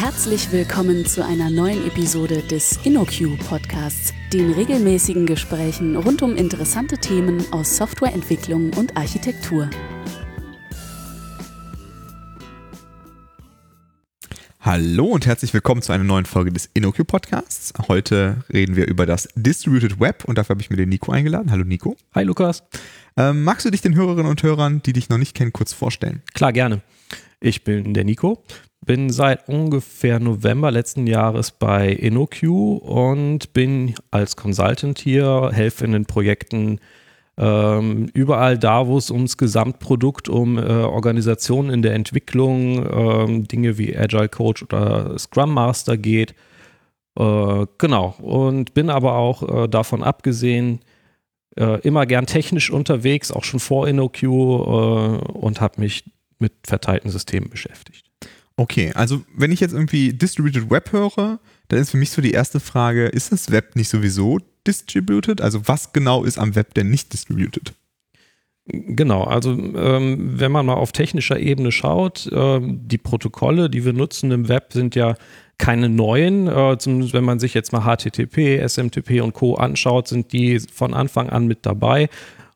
Herzlich willkommen zu einer neuen Episode des InnoQ Podcasts, den regelmäßigen Gesprächen rund um interessante Themen aus Softwareentwicklung und Architektur. Hallo und herzlich willkommen zu einer neuen Folge des InnoQ Podcasts. Heute reden wir über das Distributed Web und dafür habe ich mir den Nico eingeladen. Hallo Nico. Hi Lukas. Ähm, magst du dich den Hörerinnen und Hörern, die dich noch nicht kennen, kurz vorstellen? Klar, gerne. Ich bin der Nico, bin seit ungefähr November letzten Jahres bei InnoQ und bin als Consultant hier, helfe in den Projekten ähm, überall da, wo es ums Gesamtprodukt, um äh, Organisationen in der Entwicklung, ähm, Dinge wie Agile Coach oder Scrum Master geht. Äh, genau. Und bin aber auch äh, davon abgesehen, äh, immer gern technisch unterwegs, auch schon vor InnoQ äh, und habe mich mit verteilten Systemen beschäftigt. Okay, also wenn ich jetzt irgendwie Distributed Web höre, dann ist für mich so die erste Frage, ist das Web nicht sowieso distributed? Also was genau ist am Web denn nicht distributed? Genau, also ähm, wenn man mal auf technischer Ebene schaut, ähm, die Protokolle, die wir nutzen im Web, sind ja keine neuen. Äh, zumindest wenn man sich jetzt mal HTTP, SMTP und Co. anschaut, sind die von Anfang an mit dabei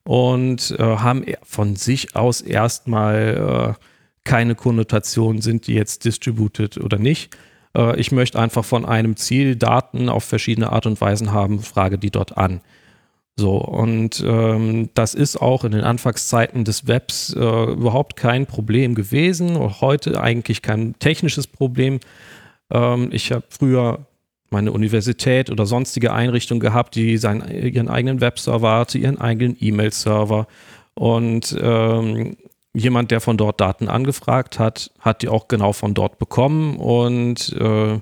und äh, haben e-, von sich aus erstmal äh, keine Konnotation, sind die jetzt distributed oder nicht. Äh, ich möchte einfach von einem Ziel Daten auf verschiedene Art und Weisen haben, frage die dort an. So, und ähm, das ist auch in den Anfangszeiten des Webs äh, überhaupt kein Problem gewesen, auch heute eigentlich kein technisches Problem. Ähm, ich habe früher meine Universität oder sonstige Einrichtungen gehabt, die seinen, ihren eigenen Webserver hatte, ihren eigenen E-Mail-Server. Und ähm, jemand, der von dort Daten angefragt hat, hat die auch genau von dort bekommen. Und äh,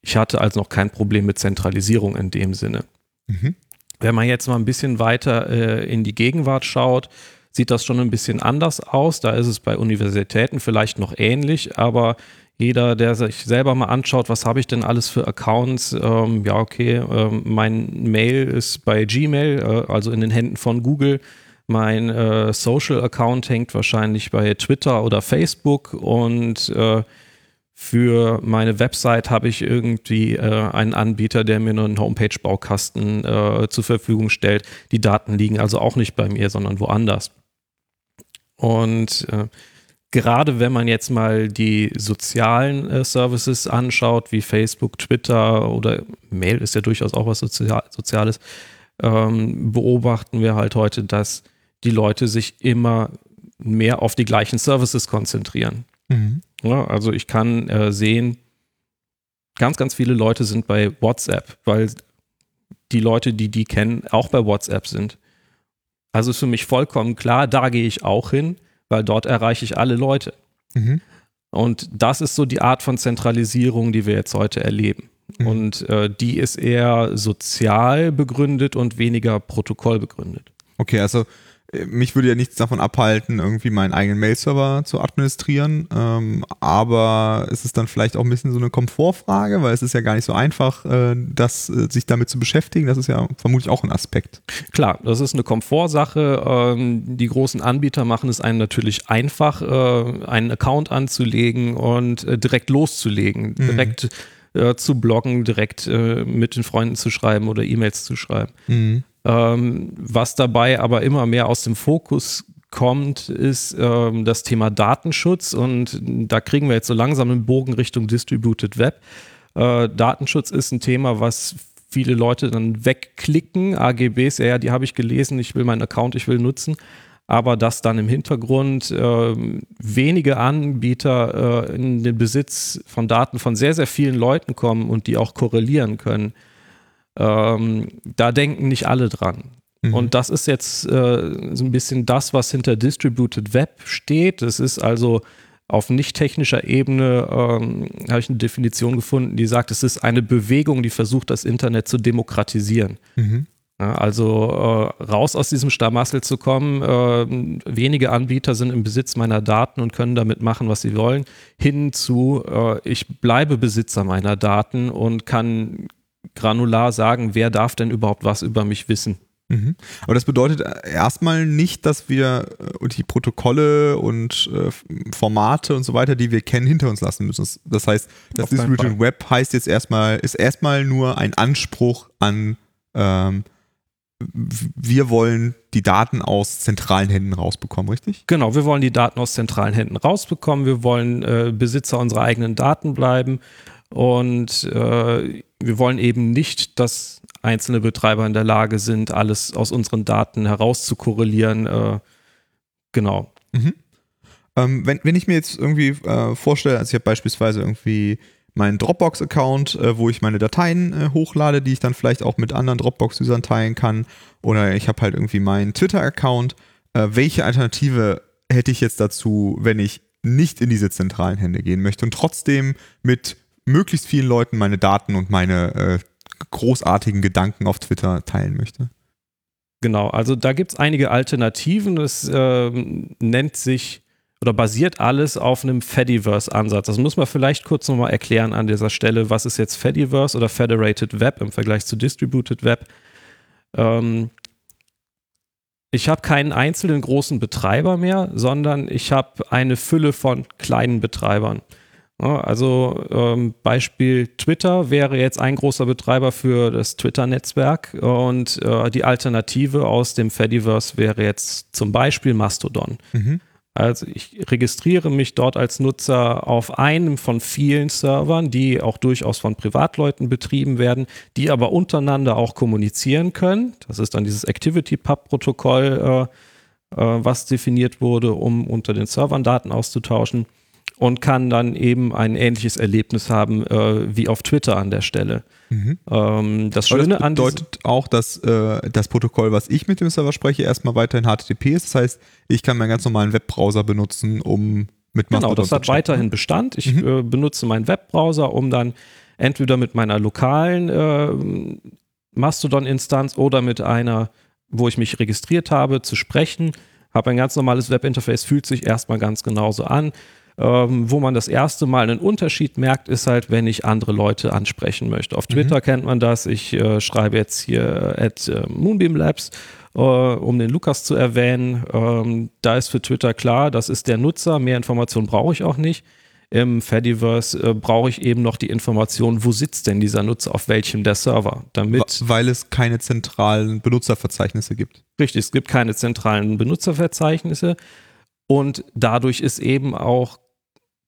ich hatte also noch kein Problem mit Zentralisierung in dem Sinne. Mhm. Wenn man jetzt mal ein bisschen weiter äh, in die Gegenwart schaut, sieht das schon ein bisschen anders aus. Da ist es bei Universitäten vielleicht noch ähnlich, aber jeder, der sich selber mal anschaut, was habe ich denn alles für Accounts, ähm, ja, okay, ähm, mein Mail ist bei Gmail, äh, also in den Händen von Google. Mein äh, Social-Account hängt wahrscheinlich bei Twitter oder Facebook und äh, für meine Website habe ich irgendwie äh, einen Anbieter, der mir einen Homepage-Baukasten äh, zur Verfügung stellt. Die Daten liegen also auch nicht bei mir, sondern woanders. Und äh, gerade wenn man jetzt mal die sozialen äh, Services anschaut, wie Facebook, Twitter oder Mail ist ja durchaus auch was Sozial Soziales, ähm, beobachten wir halt heute, dass die Leute sich immer mehr auf die gleichen Services konzentrieren. Mhm. Ja, also ich kann äh, sehen, ganz, ganz viele Leute sind bei WhatsApp, weil die Leute, die die kennen, auch bei WhatsApp sind. Also ist für mich vollkommen klar, da gehe ich auch hin weil dort erreiche ich alle Leute. Mhm. Und das ist so die Art von Zentralisierung, die wir jetzt heute erleben. Mhm. Und äh, die ist eher sozial begründet und weniger protokollbegründet. Okay, also mich würde ja nichts davon abhalten, irgendwie meinen eigenen Mail-Server zu administrieren. Ähm, aber es ist dann vielleicht auch ein bisschen so eine Komfortfrage, weil es ist ja gar nicht so einfach, äh, das, äh, sich damit zu beschäftigen. Das ist ja vermutlich auch ein Aspekt. Klar, das ist eine Komfortsache. Ähm, die großen Anbieter machen es einem natürlich einfach, äh, einen Account anzulegen und äh, direkt loszulegen, mhm. direkt äh, zu bloggen, direkt äh, mit den Freunden zu schreiben oder E-Mails zu schreiben. Mhm. Ähm, was dabei aber immer mehr aus dem Fokus kommt, ist ähm, das Thema Datenschutz und da kriegen wir jetzt so langsam einen Bogen Richtung Distributed Web. Äh, Datenschutz ist ein Thema, was viele Leute dann wegklicken. AGBs, ja, die habe ich gelesen, ich will meinen Account, ich will nutzen. Aber dass dann im Hintergrund äh, wenige Anbieter äh, in den Besitz von Daten von sehr, sehr vielen Leuten kommen und die auch korrelieren können, ähm, da denken nicht alle dran. Mhm. Und das ist jetzt äh, so ein bisschen das, was hinter Distributed Web steht. Es ist also auf nicht technischer Ebene, ähm, habe ich eine Definition gefunden, die sagt, es ist eine Bewegung, die versucht, das Internet zu demokratisieren. Mhm. Ja, also äh, raus aus diesem Stamassel zu kommen, äh, wenige Anbieter sind im Besitz meiner Daten und können damit machen, was sie wollen, hin zu, äh, ich bleibe Besitzer meiner Daten und kann granular sagen, wer darf denn überhaupt was über mich wissen. Mhm. Aber das bedeutet erstmal nicht, dass wir äh, die Protokolle und äh, Formate und so weiter, die wir kennen, hinter uns lassen müssen. Das heißt, das Distributed Web heißt jetzt erstmal, ist erstmal nur ein Anspruch an ähm, wir wollen die Daten aus zentralen Händen rausbekommen, richtig? Genau, wir wollen die Daten aus zentralen Händen rausbekommen. Wir wollen äh, Besitzer unserer eigenen Daten bleiben und äh, wir wollen eben nicht, dass einzelne Betreiber in der Lage sind, alles aus unseren Daten herauszukorrelieren. Äh, genau. Mhm. Ähm, wenn, wenn ich mir jetzt irgendwie äh, vorstelle, also ich habe beispielsweise irgendwie meinen Dropbox-Account, äh, wo ich meine Dateien äh, hochlade, die ich dann vielleicht auch mit anderen Dropbox-Usern teilen kann. Oder ich habe halt irgendwie meinen Twitter-Account. Äh, welche Alternative hätte ich jetzt dazu, wenn ich nicht in diese zentralen Hände gehen möchte und trotzdem mit möglichst vielen Leuten meine Daten und meine äh, großartigen Gedanken auf Twitter teilen möchte? Genau, also da gibt es einige Alternativen. Das ähm, nennt sich oder basiert alles auf einem Fediverse-Ansatz. Das muss man vielleicht kurz nochmal erklären an dieser Stelle. Was ist jetzt Fediverse oder Federated Web im Vergleich zu Distributed Web? Ähm, ich habe keinen einzelnen großen Betreiber mehr, sondern ich habe eine Fülle von kleinen Betreibern. Also ähm, Beispiel Twitter wäre jetzt ein großer Betreiber für das Twitter-Netzwerk und äh, die Alternative aus dem Fediverse wäre jetzt zum Beispiel Mastodon. Mhm. Also ich registriere mich dort als Nutzer auf einem von vielen Servern, die auch durchaus von Privatleuten betrieben werden, die aber untereinander auch kommunizieren können. Das ist dann dieses ActivityPub-Protokoll, äh, äh, was definiert wurde, um unter den Servern Daten auszutauschen und kann dann eben ein ähnliches Erlebnis haben äh, wie auf Twitter an der Stelle. Mhm. Ähm, das Schöne das bedeutet auch, dass äh, das Protokoll, was ich mit dem Server spreche, erstmal weiterhin HTTP ist. Das heißt, ich kann meinen ganz normalen Webbrowser benutzen, um mit Mastodon Genau, das hat weiterhin Bestand. Ich mhm. äh, benutze meinen Webbrowser, um dann entweder mit meiner lokalen äh, Mastodon-Instanz oder mit einer, wo ich mich registriert habe, zu sprechen. Habe ein ganz normales Webinterface, fühlt sich erstmal ganz genauso an. Ähm, wo man das erste Mal einen Unterschied merkt, ist halt, wenn ich andere Leute ansprechen möchte. Auf Twitter mhm. kennt man das. Ich äh, schreibe jetzt hier at äh, Moonbeam Labs, äh, um den Lukas zu erwähnen. Ähm, da ist für Twitter klar, das ist der Nutzer. Mehr Informationen brauche ich auch nicht. Im Fediverse äh, brauche ich eben noch die Information, wo sitzt denn dieser Nutzer, auf welchem der Server, damit. Weil es keine zentralen Benutzerverzeichnisse gibt. Richtig, es gibt keine zentralen Benutzerverzeichnisse. Und dadurch ist eben auch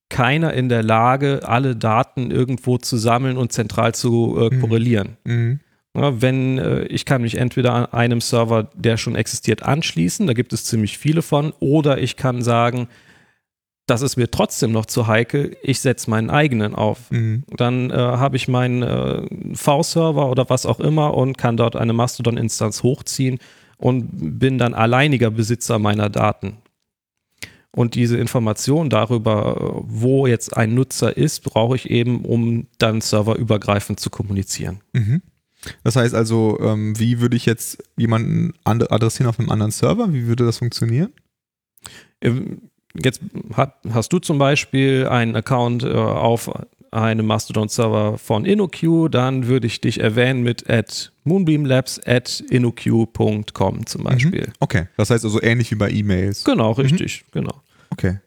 keiner in der Lage, alle Daten irgendwo zu sammeln und zentral zu äh, mhm. korrelieren. Mhm. Ja, wenn äh, ich kann mich entweder an einem Server, der schon existiert, anschließen, da gibt es ziemlich viele von, oder ich kann sagen, das ist mir trotzdem noch zu heikel, ich setze meinen eigenen auf. Mhm. Dann äh, habe ich meinen äh, V-Server oder was auch immer und kann dort eine Mastodon-Instanz hochziehen und bin dann alleiniger Besitzer meiner Daten. Und diese Information darüber, wo jetzt ein Nutzer ist, brauche ich eben, um dann serverübergreifend zu kommunizieren. Mhm. Das heißt also, ähm, wie würde ich jetzt jemanden adressieren auf einem anderen Server? Wie würde das funktionieren? Ähm, jetzt hast du zum Beispiel einen Account äh, auf einem Mastodon-Server von InnoQ, dann würde ich dich erwähnen mit at moonbeamlabs at innoq.com zum mhm. Beispiel. Okay, das heißt also ähnlich wie bei E-Mails. Genau, richtig, mhm. genau. Okay.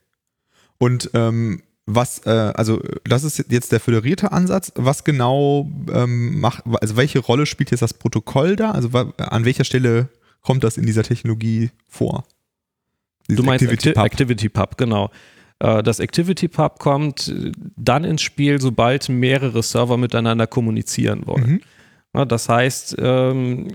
Und ähm, was, äh, also das ist jetzt der föderierte Ansatz. Was genau ähm, macht, also welche Rolle spielt jetzt das Protokoll da? Also an welcher Stelle kommt das in dieser Technologie vor? Dieses du meinst Activity Pub, Activity Pub genau. Äh, das Activity Pub kommt dann ins Spiel, sobald mehrere Server miteinander kommunizieren wollen. Mhm. Das heißt, ähm,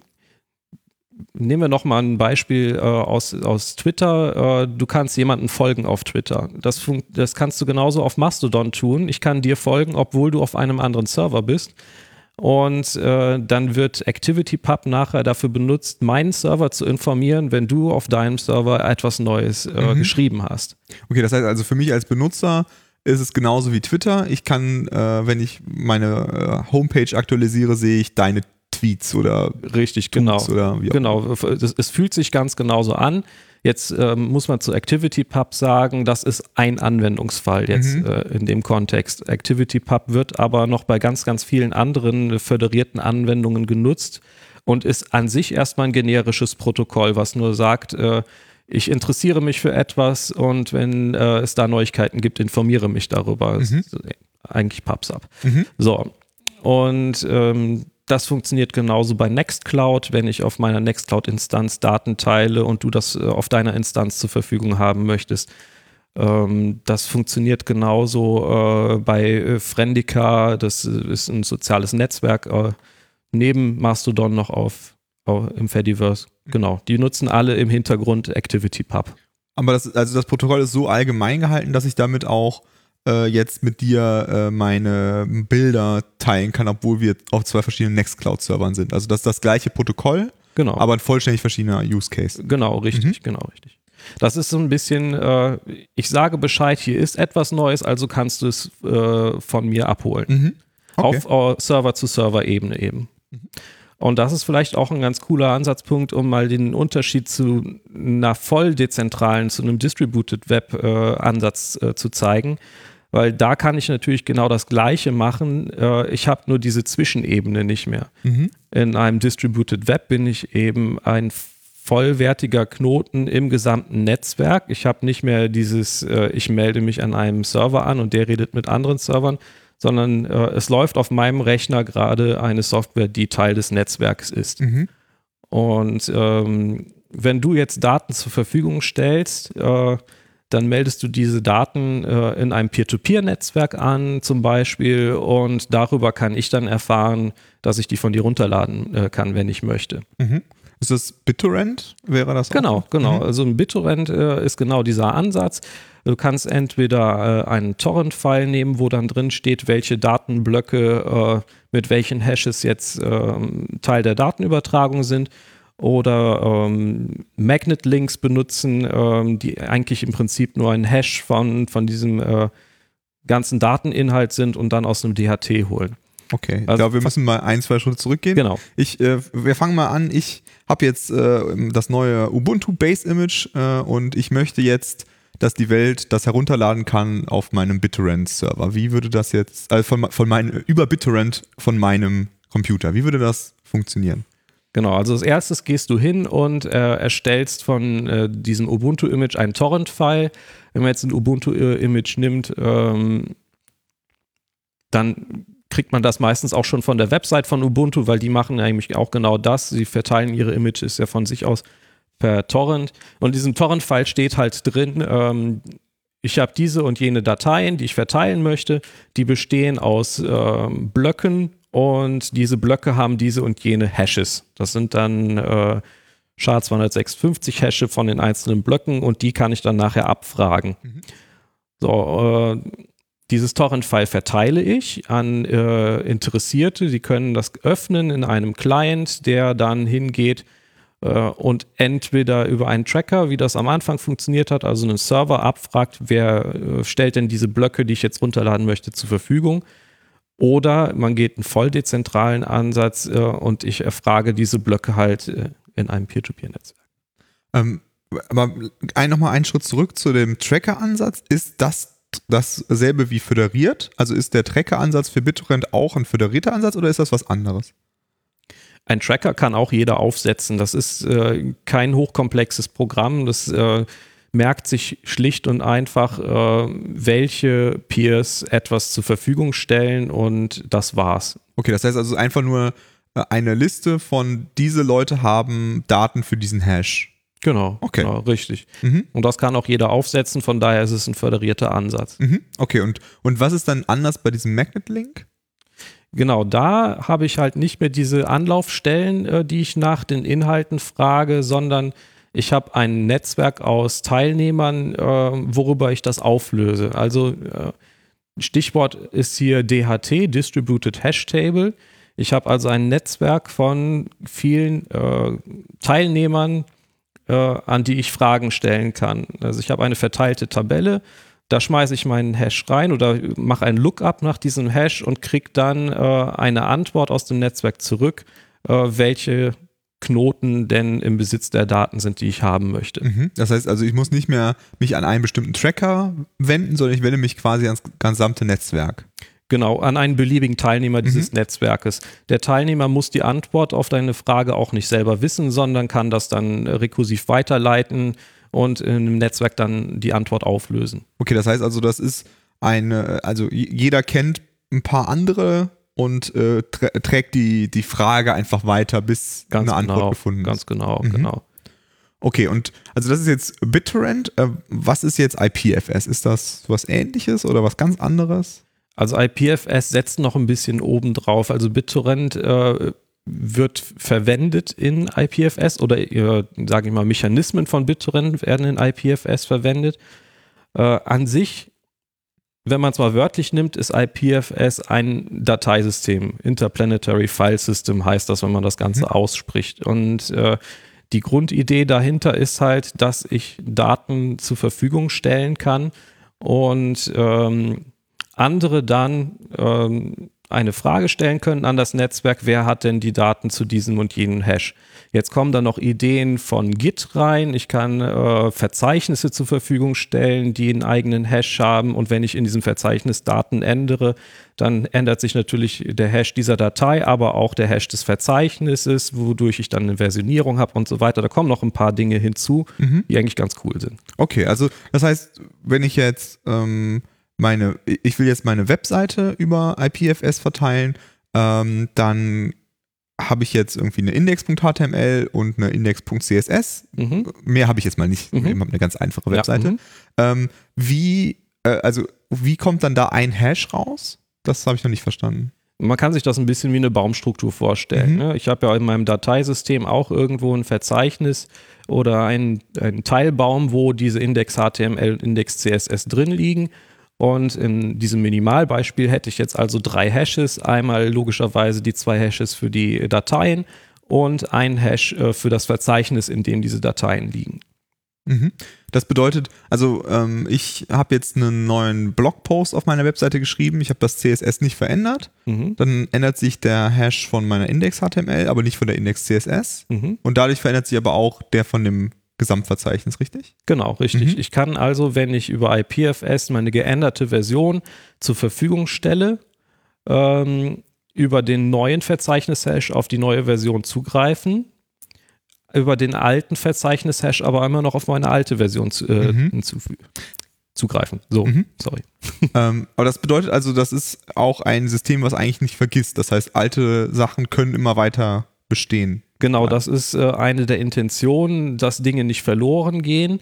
nehmen wir nochmal ein Beispiel äh, aus, aus Twitter. Äh, du kannst jemanden folgen auf Twitter. Das, das kannst du genauso auf Mastodon tun. Ich kann dir folgen, obwohl du auf einem anderen Server bist. Und äh, dann wird ActivityPub nachher dafür benutzt, meinen Server zu informieren, wenn du auf deinem Server etwas Neues äh, mhm. geschrieben hast. Okay, das heißt also für mich als Benutzer ist es genauso wie Twitter. Ich kann, äh, wenn ich meine äh, Homepage aktualisiere, sehe ich deine Tweets oder richtig genau oder genau es, es, fühlt sich ganz genauso an jetzt ähm, muss man zu ActivityPub sagen das ist ein Anwendungsfall jetzt mhm. äh, in dem Kontext ActivityPub wird aber noch bei ganz ganz vielen anderen föderierten Anwendungen genutzt und ist an sich erstmal ein generisches Protokoll, was nur sagt, äh, ich interessiere mich für etwas und wenn äh, es da Neuigkeiten gibt, informiere mich darüber. Mhm. Eigentlich PubSub. Mhm. So. Und ähm, das funktioniert genauso bei Nextcloud, wenn ich auf meiner Nextcloud-Instanz Daten teile und du das äh, auf deiner Instanz zur Verfügung haben möchtest. Ähm, das funktioniert genauso äh, bei äh, Friendica, das ist ein soziales Netzwerk neben Mastodon noch auf, auf im Fediverse. Genau, die nutzen alle im Hintergrund ActivityPub. Aber das, also das Protokoll ist so allgemein gehalten, dass ich damit auch äh, jetzt mit dir äh, meine Bilder teilen kann, obwohl wir auf zwei verschiedenen Nextcloud-Servern sind. Also das ist das gleiche Protokoll, genau. aber ein vollständig verschiedener Use Case. Genau, richtig, mhm. genau, richtig. Das ist so ein bisschen, äh, ich sage Bescheid, hier ist etwas Neues, also kannst du es äh, von mir abholen. Mhm. Okay. Auf Server-zu-Server-Ebene eben. Mhm. Und das ist vielleicht auch ein ganz cooler Ansatzpunkt, um mal den Unterschied zu einer voll dezentralen, zu einem Distributed Web-Ansatz äh, äh, zu zeigen. Weil da kann ich natürlich genau das Gleiche machen. Äh, ich habe nur diese Zwischenebene nicht mehr. Mhm. In einem Distributed Web bin ich eben ein vollwertiger Knoten im gesamten Netzwerk. Ich habe nicht mehr dieses, äh, ich melde mich an einem Server an und der redet mit anderen Servern, sondern äh, es läuft auf meinem Rechner gerade eine Software, die Teil des Netzwerks ist. Mhm. Und ähm, wenn du jetzt Daten zur Verfügung stellst, äh, dann meldest du diese Daten äh, in einem Peer-to-Peer-Netzwerk an, zum Beispiel, und darüber kann ich dann erfahren, dass ich die von dir runterladen äh, kann, wenn ich möchte. Mhm. Ist das BitTorrent? Wäre das? Auch? Genau, genau. Mhm. Also ein BitTorrent äh, ist genau dieser Ansatz. Du kannst entweder äh, einen Torrent-File nehmen, wo dann drin steht, welche Datenblöcke äh, mit welchen Hashes jetzt ähm, Teil der Datenübertragung sind oder ähm, Magnet-Links benutzen, ähm, die eigentlich im Prinzip nur ein Hash von, von diesem äh, ganzen Dateninhalt sind und dann aus einem DHT holen. Okay, ich also, glaube, wir müssen mal ein, zwei Schritte zurückgehen. Genau. Ich, äh, wir fangen mal an. Ich habe jetzt äh, das neue Ubuntu Base Image äh, und ich möchte jetzt, dass die Welt das herunterladen kann auf meinem BitTorrent Server. Wie würde das jetzt, also von, von meinem, über BitTorrent von meinem Computer, wie würde das funktionieren? Genau, also als erstes gehst du hin und äh, erstellst von äh, diesem Ubuntu-Image ein Torrent-File. Wenn man jetzt ein Ubuntu-Image nimmt, ähm, dann kriegt man das meistens auch schon von der Website von Ubuntu, weil die machen eigentlich auch genau das. Sie verteilen ihre Images ja von sich aus per Torrent. Und in diesem Torrent-File steht halt drin, ähm, ich habe diese und jene Dateien, die ich verteilen möchte. Die bestehen aus ähm, Blöcken und diese Blöcke haben diese und jene Hashes. Das sind dann äh, SHA-256 Hashe von den einzelnen Blöcken und die kann ich dann nachher abfragen. Mhm. So, äh, dieses Torrent-File verteile ich an äh, Interessierte. Die können das öffnen in einem Client, der dann hingeht äh, und entweder über einen Tracker, wie das am Anfang funktioniert hat, also einen Server abfragt, wer äh, stellt denn diese Blöcke, die ich jetzt runterladen möchte, zur Verfügung. Oder man geht einen voll dezentralen Ansatz äh, und ich erfrage diese Blöcke halt äh, in einem Peer-to-Peer-Netzwerk. Ähm, aber ein, nochmal einen Schritt zurück zu dem Tracker-Ansatz. Ist das dasselbe wie föderiert? Also ist der Tracker-Ansatz für BitTorrent auch ein föderierter Ansatz oder ist das was anderes? Ein Tracker kann auch jeder aufsetzen. Das ist äh, kein hochkomplexes Programm. Das äh, merkt sich schlicht und einfach, äh, welche Peers etwas zur Verfügung stellen und das war's. Okay, das heißt also einfach nur äh, eine Liste von diese Leute haben Daten für diesen Hash. Genau, okay. Genau, richtig. Mhm. Und das kann auch jeder aufsetzen, von daher ist es ein föderierter Ansatz. Mhm. Okay, und, und was ist dann anders bei diesem Magnet-Link? Genau, da habe ich halt nicht mehr diese Anlaufstellen, äh, die ich nach den Inhalten frage, sondern ich habe ein Netzwerk aus Teilnehmern, äh, worüber ich das auflöse. Also äh, Stichwort ist hier DHT, Distributed Hash Table. Ich habe also ein Netzwerk von vielen äh, Teilnehmern, äh, an die ich Fragen stellen kann. Also ich habe eine verteilte Tabelle, da schmeiße ich meinen Hash rein oder mache ein Lookup nach diesem Hash und kriege dann äh, eine Antwort aus dem Netzwerk zurück, äh, welche Knoten denn im Besitz der Daten sind, die ich haben möchte. Mhm. Das heißt also, ich muss nicht mehr mich an einen bestimmten Tracker wenden, sondern ich wende mich quasi ans gesamte Netzwerk. Genau, an einen beliebigen Teilnehmer dieses Netzwerkes. Der Teilnehmer muss die Antwort auf deine Frage auch nicht selber wissen, sondern kann das dann rekursiv weiterleiten und im Netzwerk dann die Antwort auflösen. Okay, das heißt also, das ist eine, also jeder kennt ein paar andere und äh, trä- trägt die, die Frage einfach weiter, bis Ganz eine Antwort genau, gefunden Ganz ist. genau, Mhm. genau. Okay, und also das ist jetzt BitTorrent. Äh, was ist jetzt IPFS? Ist das was ähnliches oder was ganz anderes? Also IPFS setzt noch ein bisschen oben drauf. Also BitTorrent äh, wird verwendet in IPFS oder äh, sage ich mal Mechanismen von BitTorrent werden in IPFS verwendet. Äh, an sich, wenn man es mal wörtlich nimmt, ist IPFS ein Dateisystem. Interplanetary File System heißt das, wenn man das Ganze ausspricht. Und äh, die Grundidee dahinter ist halt, dass ich Daten zur Verfügung stellen kann und ähm, andere dann ähm, eine Frage stellen können an das Netzwerk, wer hat denn die Daten zu diesem und jenem Hash. Jetzt kommen dann noch Ideen von Git rein. Ich kann äh, Verzeichnisse zur Verfügung stellen, die einen eigenen Hash haben. Und wenn ich in diesem Verzeichnis Daten ändere, dann ändert sich natürlich der Hash dieser Datei, aber auch der Hash des Verzeichnisses, wodurch ich dann eine Versionierung habe und so weiter. Da kommen noch ein paar Dinge hinzu, die eigentlich ganz cool sind. Okay, also das heißt, wenn ich jetzt ähm, meine, ich will jetzt meine Webseite über IPFS verteilen, ähm, dann habe ich jetzt irgendwie eine Index.html und eine Index.css. Mhm. Mehr habe ich jetzt mal nicht. Mhm. Ich habe eine ganz einfache Ja, Webseite. mhm. ähm, wie, äh, also wie kommt dann da ein Hash raus? Das habe ich noch nicht verstanden. Man kann sich das ein bisschen wie eine Baumstruktur vorstellen. Mhm. Ne? Ich habe ja in meinem Dateisystem auch irgendwo ein Verzeichnis oder einen, einen Teilbaum, wo diese Index HTML, Index CSS drin liegen. Und in diesem Minimalbeispiel hätte ich jetzt also drei Hashes. Einmal logischerweise die zwei Hashes für die Dateien und ein Hash äh, für das Verzeichnis, in dem diese Dateien liegen. Mhm. Das bedeutet, also ähm, ich habe jetzt einen neuen Blogpost auf meiner Webseite geschrieben. Ich habe das CSS nicht verändert. Mhm. Dann ändert sich der Hash von meiner Index.html, aber nicht von der Index CSS. Mhm. Und dadurch verändert sich aber auch der von dem Gesamtverzeichnis, richtig? Genau, richtig. Mhm. Ich kann also, wenn ich über IPFS meine geänderte Version zur Verfügung stelle, ähm, über den neuen Verzeichnis-Hash auf die neue Version zugreifen, über den alten Verzeichnis-Hash aber immer noch auf meine alte Version zu, äh, Mhm. zugreifen. So, Mhm. sorry. ähm, aber das bedeutet also, das ist auch ein System, was eigentlich nicht vergisst. Das heißt, alte Sachen können immer weiter bestehen. Genau, das ist äh, eine der Intentionen, dass Dinge nicht verloren gehen.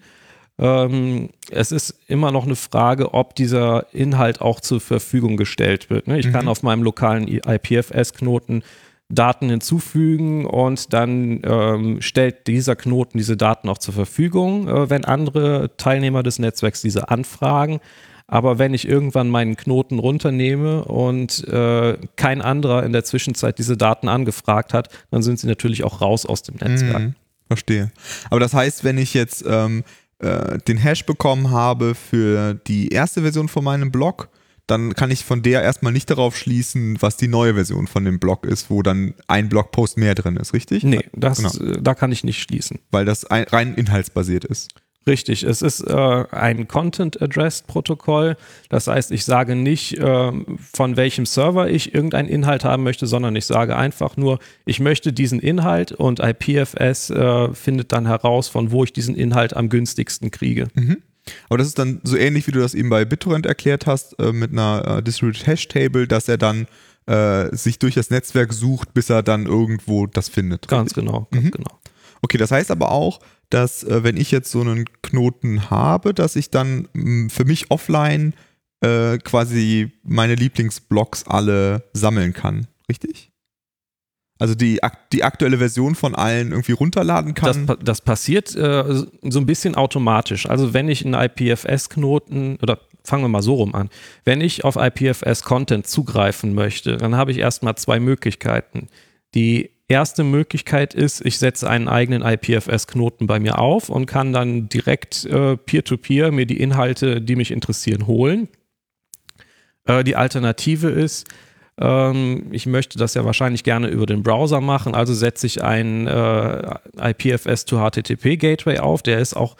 Ähm, es ist immer noch eine Frage, ob dieser Inhalt auch zur Verfügung gestellt wird. Ne? Ich Mhm. kann auf meinem lokalen IPFS-Knoten Daten hinzufügen und dann ähm, stellt dieser Knoten diese Daten auch zur Verfügung, äh, wenn andere Teilnehmer des Netzwerks diese anfragen. Aber wenn ich irgendwann meinen Knoten runternehme und äh, kein anderer in der Zwischenzeit diese Daten angefragt hat, dann sind sie natürlich auch raus aus dem Netzwerk. Mhm. Verstehe. Aber das heißt, wenn ich jetzt ähm, äh, den Hash bekommen habe für die erste Version von meinem Blog, dann kann ich von der erstmal nicht darauf schließen, was die neue Version von dem Blog ist, wo dann ein Blogpost mehr drin ist, richtig? Nee, das, Genau. äh, da kann ich nicht schließen. Weil das ein, rein inhaltsbasiert ist. Richtig, es ist äh, ein Content-Addressed-Protokoll. Das heißt, ich sage nicht, ähm, von welchem Server ich irgendeinen Inhalt haben möchte, sondern ich sage einfach nur, ich möchte diesen Inhalt und IPFS äh, findet dann heraus, von wo ich diesen Inhalt am günstigsten kriege. Aber das ist dann so ähnlich, wie du das eben bei BitTorrent erklärt hast, äh, mit einer äh, Distributed Hash Table, dass er dann äh, sich durch das Netzwerk sucht, bis er dann irgendwo das findet. Ganz genau, ganz Mhm. genau. Okay, das heißt aber auch, dass äh, wenn ich jetzt so einen Knoten habe, dass ich dann mh, für mich offline äh, quasi meine Lieblingsblocks alle sammeln kann, richtig? Also die, die aktuelle Version von allen irgendwie runterladen Das, kann. pa- das passiert äh, so ein bisschen automatisch. Also wenn ich einen IPFS-Knoten oder fangen wir mal so rum an, wenn ich auf IPFS-Content zugreifen möchte, dann habe ich erstmal zwei Möglichkeiten. Die erste Möglichkeit ist, ich setze einen eigenen IPFS-Knoten bei mir auf und kann dann direkt äh, peer-to-peer mir die Inhalte, die mich interessieren, holen. Äh, die Alternative ist, ähm, ich möchte das ja wahrscheinlich gerne über den Browser machen, also setze ich einen äh, IPFS to HTTP Gateway auf. Der ist auch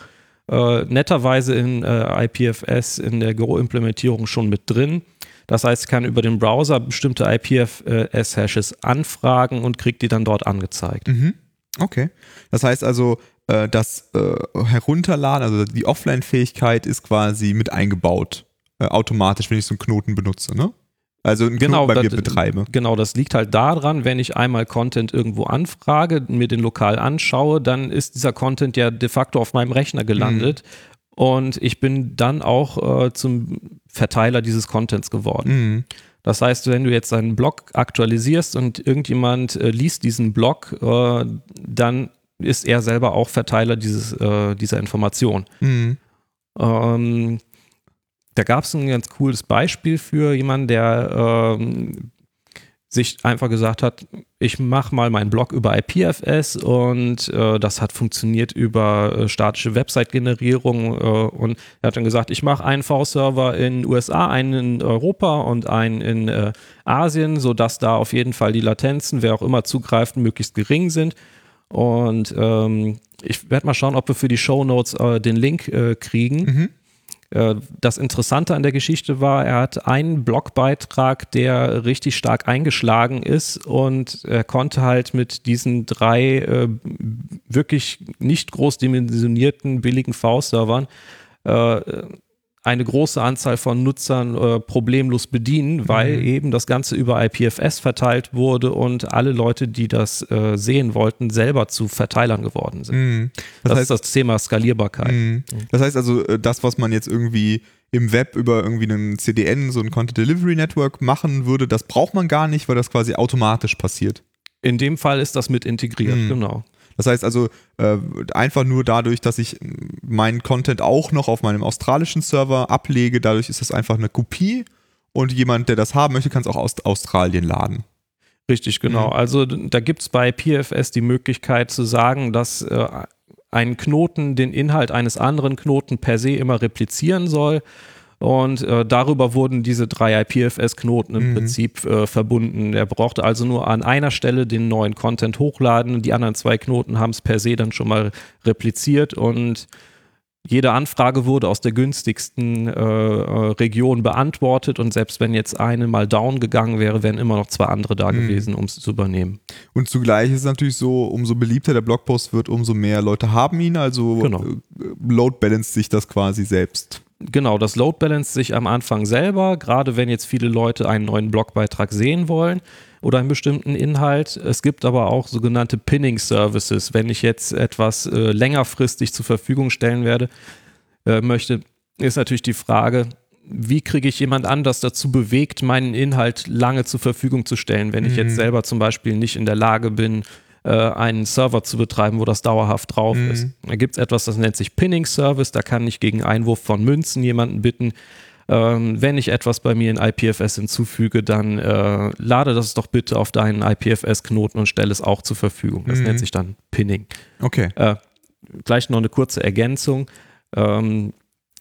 äh, netterweise in äh, IPFS in der Go-Implementierung schon mit drin. Das heißt, ich kann über den Browser bestimmte IPFS-Hashes anfragen und kriege die dann dort angezeigt. Mhm. Okay. Das heißt also, äh, das äh, Herunterladen, also die Offline-Fähigkeit ist quasi mit eingebaut, äh, automatisch, wenn ich so einen Knoten benutze, ne? Also einen Genau, Knoten bei mir das- betreibe. Genau, das liegt halt daran, wenn ich einmal Content irgendwo anfrage, mir den lokal anschaue, dann ist dieser Content ja de facto auf meinem Rechner gelandet und ich bin dann auch äh, zum Verteiler dieses Contents geworden. Mhm. Das heißt, wenn du jetzt deinen Blog aktualisierst und irgendjemand äh, liest diesen Blog, äh, dann ist er selber auch Verteiler dieses, äh, dieser Information. Mhm. Ähm, da gab es ein ganz cooles Beispiel für jemanden, der ähm, sich einfach gesagt hat, ich mache mal meinen Blog über IPFS und äh, das hat funktioniert über äh, statische Website-Generierung äh, und er hat dann gesagt, ich mache einen V-Server in USA, einen in Europa und einen in äh, Asien, sodass da auf jeden Fall die Latenzen, wer auch immer zugreift, möglichst gering sind. Und ähm, ich werde mal schauen, ob wir für die Show Notes äh, den Link äh, kriegen. Mhm. Äh, Das Interessante an der Geschichte war, er hat einen Blogbeitrag, der richtig stark eingeschlagen ist und er konnte halt mit diesen drei äh, wirklich nicht groß dimensionierten billigen V-Servern äh, eine große Anzahl von Nutzern äh, problemlos bedienen, weil Mhm. eben das Ganze über IPFS verteilt wurde und alle Leute, die das äh, sehen wollten, selber zu Verteilern geworden sind. Mhm. Das, Das heißt, ist das Thema Skalierbarkeit. Mhm. Das heißt also, äh, das, was man jetzt irgendwie im Web über irgendwie einen CDN, so ein Content Delivery Network machen würde, das braucht man gar nicht, weil das quasi automatisch passiert. In dem Fall ist das mit integriert, Mhm. genau. Das heißt also, äh, einfach nur dadurch, dass ich meinen Content auch noch auf meinem australischen Server ablege, dadurch ist das einfach eine Kopie und jemand, der das haben möchte, kann es auch aus Australien laden. Richtig, genau. Mhm. Also da gibt es bei PFS die Möglichkeit zu sagen, dass äh, ein Knoten den Inhalt eines anderen Knoten per se immer replizieren soll. Und äh, darüber wurden diese drei IPFS-Knoten im Mhm. Prinzip äh, verbunden. Er brauchte also nur an einer Stelle den neuen Content hochladen. Die anderen zwei Knoten haben es per se dann schon mal repliziert und jede Anfrage wurde aus der günstigsten äh, äh, Region beantwortet und selbst wenn jetzt eine mal down gegangen wäre, wären immer noch zwei andere da Mhm. gewesen, um es zu übernehmen. Und zugleich ist es natürlich so, umso beliebter der Blogpost wird, umso mehr Leute haben ihn, also Genau. äh, load balanced sich das quasi selbst. Genau, das Load Balance sich am Anfang selber, gerade wenn jetzt viele Leute einen neuen Blogbeitrag sehen wollen oder einen bestimmten Inhalt. Es gibt aber auch sogenannte Pinning Services. Wenn ich jetzt etwas äh, längerfristig zur Verfügung stellen werde, äh, möchte, ist natürlich die Frage, wie kriege ich jemand anders dazu bewegt, meinen Inhalt lange zur Verfügung zu stellen, wenn ich jetzt Mhm. selber zum Beispiel nicht in der Lage bin, äh, einen Server zu betreiben, wo das dauerhaft drauf Mhm. ist. Da gibt es etwas, das nennt sich Pinning Service. Da kann ich gegen Einwurf von Münzen jemanden bitten, ähm, wenn ich etwas bei mir in IPFS hinzufüge, dann äh, lade das doch bitte auf deinen IPFS-Knoten und stelle es auch zur Verfügung. Das Mhm. nennt sich dann Pinning. Okay. Äh, gleich noch eine kurze Ergänzung. Ähm,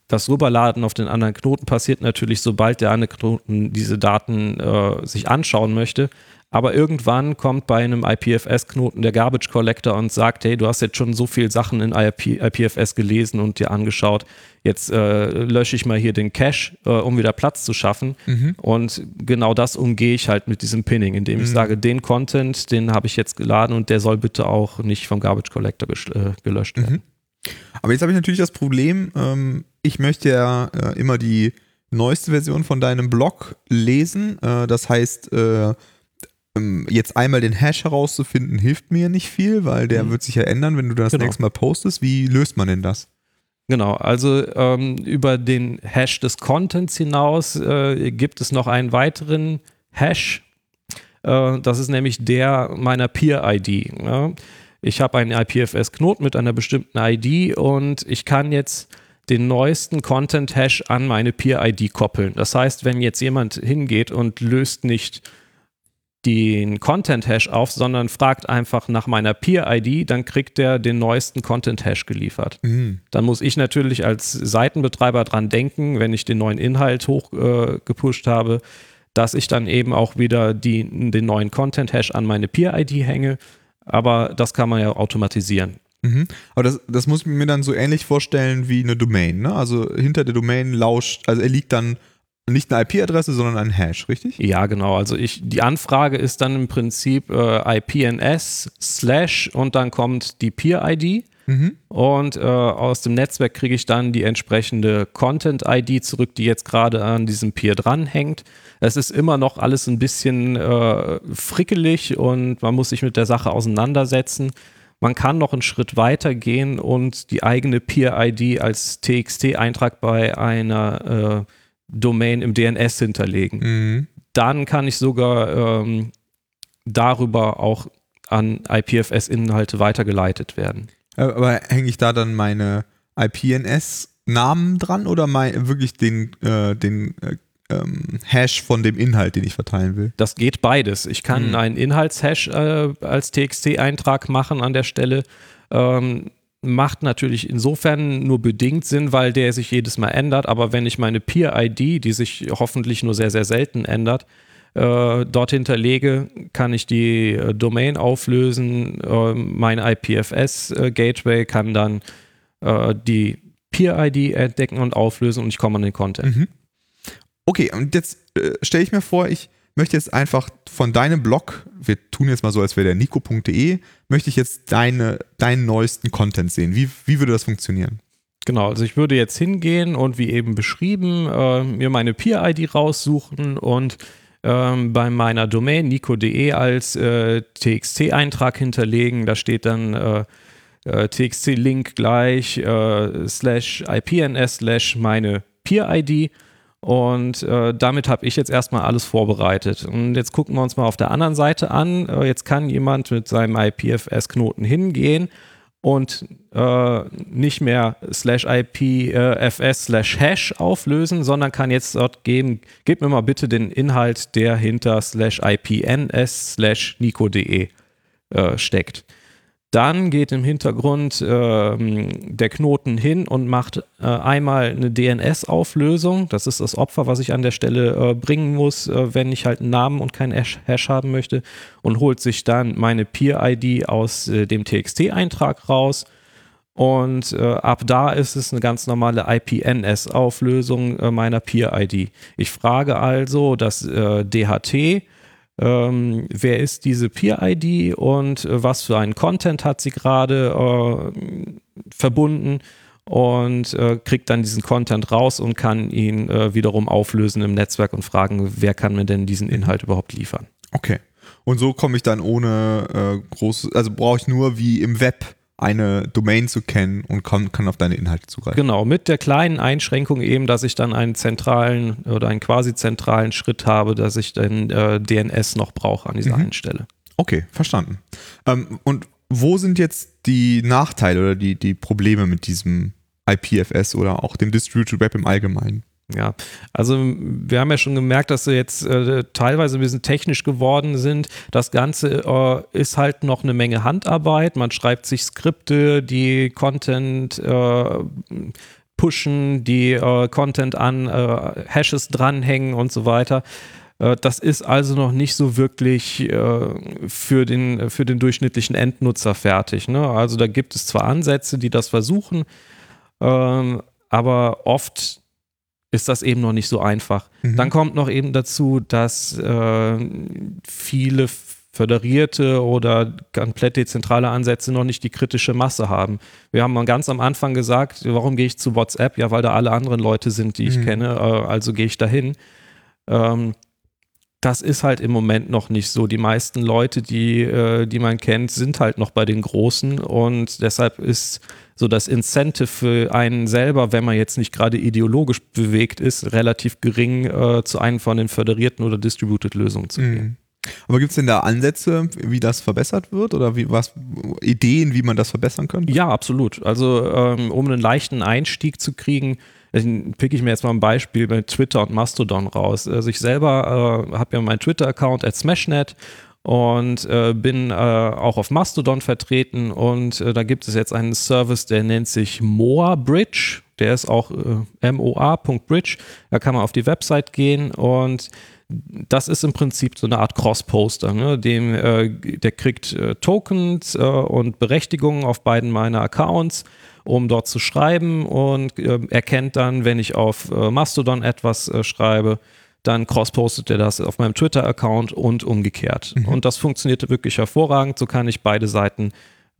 das Rüberladen auf den anderen Knoten passiert natürlich, sobald der andere Knoten diese Daten äh, sich anschauen möchte. Aber irgendwann kommt bei einem IPFS-Knoten der Garbage Collector und sagt, hey, du hast jetzt schon so viele Sachen in IP, IPFS gelesen und dir angeschaut. Jetzt äh, lösche ich mal hier den Cache, äh, um wieder Platz zu schaffen. Mhm. Und genau das umgehe ich halt mit diesem Pinning, indem ich Mhm. sage, den Content, den habe ich jetzt geladen und der soll bitte auch nicht vom Garbage Collector äh, gelöscht werden. Mhm. Aber jetzt habe ich natürlich das Problem, ähm, ich möchte ja äh, immer die neueste Version von deinem Blog lesen. Äh, das heißt, äh, jetzt einmal den Hash herauszufinden, hilft mir nicht viel, weil der Mhm. wird sich ja ändern, wenn du das Genau. nächste Mal postest. Wie löst man denn das? Genau, also ähm, über den Hash des Contents hinaus äh, gibt es noch einen weiteren Hash. Äh, das ist nämlich der meiner Peer-ID. Ja? Ich habe einen IPFS-Knoten mit einer bestimmten ID und ich kann jetzt den neuesten Content-Hash an meine Peer-ID koppeln. Das heißt, wenn jetzt jemand hingeht und löst nicht den Content-Hash auf, sondern fragt einfach nach meiner Peer-ID, dann kriegt der den neuesten Content-Hash geliefert. Mhm. Dann muss ich natürlich als Seitenbetreiber dran denken, wenn ich den neuen Inhalt hochgepusht äh, habe, dass ich dann eben auch wieder die, den neuen Content-Hash an meine Peer-ID hänge. Aber das kann man ja automatisieren. Mhm. Aber das, das muss ich mir dann so ähnlich vorstellen wie eine Domain. Ne? Also hinter der Domain lauscht, also er liegt dann nicht eine IP-Adresse, sondern ein Hash, richtig? Ja, genau. Also ich, die Anfrage ist dann im Prinzip äh, IPNS slash und dann kommt die Peer-ID. Mhm. Und äh, aus dem Netzwerk kriege ich dann die entsprechende Content-ID zurück, die jetzt gerade an diesem Peer dranhängt. Es ist immer noch alles ein bisschen äh, frickelig und man muss sich mit der Sache auseinandersetzen. Man kann noch einen Schritt weiter gehen und die eigene Peer-ID als TXT-Eintrag bei einer äh, Domain im DNS hinterlegen. Mhm. Dann kann ich sogar ähm, darüber auch an IPFS-Inhalte weitergeleitet werden. Äh, aber hänge ich da dann meine IPNS-Namen dran oder mein, wirklich den, äh, den äh, ähm, Hash von dem Inhalt, den ich verteilen will? Das geht beides. Ich kann mhm. einen Inhaltshash äh, als TXT-Eintrag machen an der Stelle. Ähm, macht natürlich insofern nur bedingt Sinn, weil der sich jedes Mal ändert. Aber wenn ich meine Peer-ID, die sich hoffentlich nur sehr, sehr selten ändert, äh, dort hinterlege, kann ich die äh, Domain auflösen. Äh, mein IPFS-Gateway kann dann äh, die Peer-ID entdecken und auflösen und ich komme an den Content. Mhm. Okay, und jetzt äh, stelle ich mir vor, ich möchte jetzt einfach von deinem Blog, wir tun jetzt mal so, als wäre der nico.de, möchte ich jetzt deine, deinen neuesten Content sehen. Wie, wie würde das funktionieren? Genau, also ich würde jetzt hingehen und wie eben beschrieben, äh, mir meine Peer-ID raussuchen und ähm, bei meiner Domain nico.de als äh, TXT-Eintrag hinterlegen. Da steht dann äh, äh, TXT-Link gleich äh, slash IPNS slash meine Peer-ID und äh, damit habe ich jetzt erstmal alles vorbereitet. Und jetzt gucken wir uns mal auf der anderen Seite an. Äh, jetzt kann jemand mit seinem IPFS-Knoten hingehen und äh, nicht mehr slash IPFS slash Hash auflösen, sondern kann jetzt dort geben, gib mir mal bitte den Inhalt, der hinter slash IPNS slash Nico.de äh, steckt. Dann geht im Hintergrund äh, der Knoten hin und macht äh, einmal eine DNS-Auflösung. Das ist das Opfer, was ich an der Stelle äh, bringen muss, äh, wenn ich halt einen Namen und keinen Hash, Hash haben möchte. Und holt sich dann meine Peer-ID aus äh, dem TXT-Eintrag raus. Und äh, ab da ist es eine ganz normale IPNS-Auflösung meiner Peer-ID. Ich frage also das DHT ähm, wer ist diese Peer-ID und äh, was für einen Content hat sie gerade äh, verbunden und äh, kriegt dann diesen Content raus und kann ihn äh, wiederum auflösen im Netzwerk und fragen, wer kann mir denn diesen Inhalt überhaupt liefern. Okay. Und so komme ich dann ohne äh, großes, also brauche ich nur wie im Web eine Domain zu kennen und kann, kann auf deine Inhalte zugreifen. Genau, mit der kleinen Einschränkung eben, dass ich dann einen zentralen oder einen quasi zentralen Schritt habe, dass ich dann äh, DNS noch brauche an dieser mhm. einen Stelle. Okay, verstanden. Ähm, und wo sind jetzt die Nachteile oder die, die Probleme mit diesem IPFS oder auch dem Distributed Web im Allgemeinen? Ja, also wir haben ja schon gemerkt, dass sie jetzt äh, teilweise ein bisschen technisch geworden sind. Das Ganze äh, ist halt noch eine Menge Handarbeit. Man schreibt sich Skripte, die Content äh, pushen, die äh, Content an äh, Hashes dranhängen und so weiter. Äh, das ist also noch nicht so wirklich für, den, für den durchschnittlichen Endnutzer fertig. Ne? Also da gibt es zwar Ansätze, die das versuchen, ähm, aber oft ist das eben noch nicht so einfach. Mhm. Dann kommt noch eben dazu, dass äh, viele föderierte oder komplett dezentrale Ansätze noch nicht die kritische Masse haben. Wir haben ganz am Anfang gesagt, warum gehe ich zu WhatsApp? Ja, weil da alle anderen Leute sind, die ich mhm. kenne, äh, also gehe ich dahin. Ähm, das ist halt im Moment noch nicht so. Die meisten Leute, die, äh, die man kennt, sind halt noch bei den Großen und deshalb ist so das Incentive für einen selber, wenn man jetzt nicht gerade ideologisch bewegt ist, relativ gering, äh, zu einem von den föderierten oder distributed Lösungen zu gehen. Mhm. Aber gibt es denn da Ansätze, wie das verbessert wird oder wie, was, Ideen, wie man das verbessern könnte? Ja, absolut. Also ähm, um einen leichten Einstieg zu kriegen, pick ich mir jetzt mal ein Beispiel bei Twitter und Mastodon raus. Also ich selber äh, habe ja meinen Twitter-Account at SmashNet und äh, bin äh, auch auf Mastodon vertreten und äh, da gibt es jetzt einen Service, der nennt sich Moa Bridge. Der ist auch äh, moa.bridge. Da kann man auf die Website gehen und das ist im Prinzip so eine Art Cross-Poster. Ne? Dem, äh, der kriegt äh, Tokens äh, und Berechtigungen auf beiden meiner Accounts, um dort zu schreiben und äh, erkennt dann, wenn ich auf äh, Mastodon etwas äh, schreibe, dann cross-postet er das auf meinem Twitter-Account und umgekehrt. Mhm. Und das funktionierte wirklich hervorragend. So kann ich beide Seiten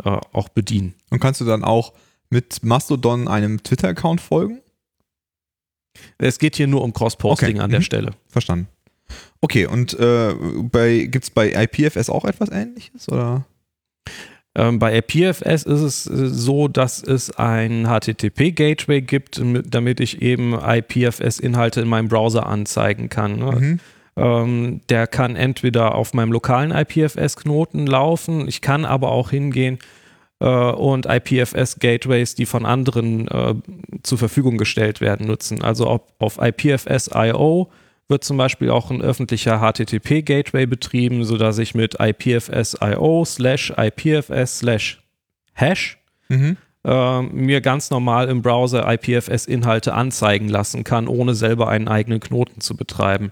auch bedienen. Und kannst du dann auch mit Mastodon einem Twitter-Account folgen? Es geht hier nur um Cross-Posting okay. an der mhm. Stelle. Verstanden. Okay, und äh, gibt es bei IPFS auch etwas ähnliches? Oder? Ähm, bei IPFS ist es äh, so, dass es ein HTTP-Gateway gibt, damit ich eben IPFS-Inhalte in meinem Browser anzeigen kann. Ne? Mhm. Ähm, der kann entweder auf meinem lokalen IPFS-Knoten laufen, ich kann aber auch hingehen äh, und IPFS-Gateways, die von anderen äh, zur Verfügung gestellt werden, nutzen. Also ob auf IPFS.io wird zum Beispiel auch ein öffentlicher HTTP-Gateway betrieben, sodass ich mit IPFS.io slash IPFS slash Hash mhm. äh, mir ganz normal im Browser IPFS-Inhalte anzeigen lassen kann, ohne selber einen eigenen Knoten zu betreiben.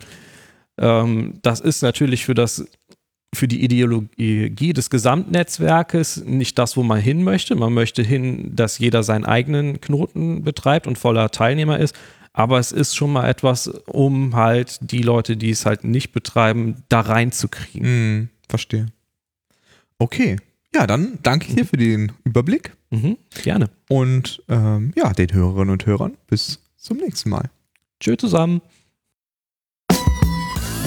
Ähm, das ist natürlich für das für die Ideologie des Gesamtnetzwerkes nicht das, wo man hin möchte. Man möchte hin, dass jeder seinen eigenen Knoten betreibt und voller Teilnehmer ist. Aber es ist schon mal etwas, um halt die Leute, die es halt nicht betreiben, da reinzukriegen. Mm, verstehe. Okay. Ja, dann danke ich dir für den Überblick. Mhm, gerne. Und ähm, ja, den Hörerinnen und Hörern bis zum nächsten Mal. Tschö zusammen.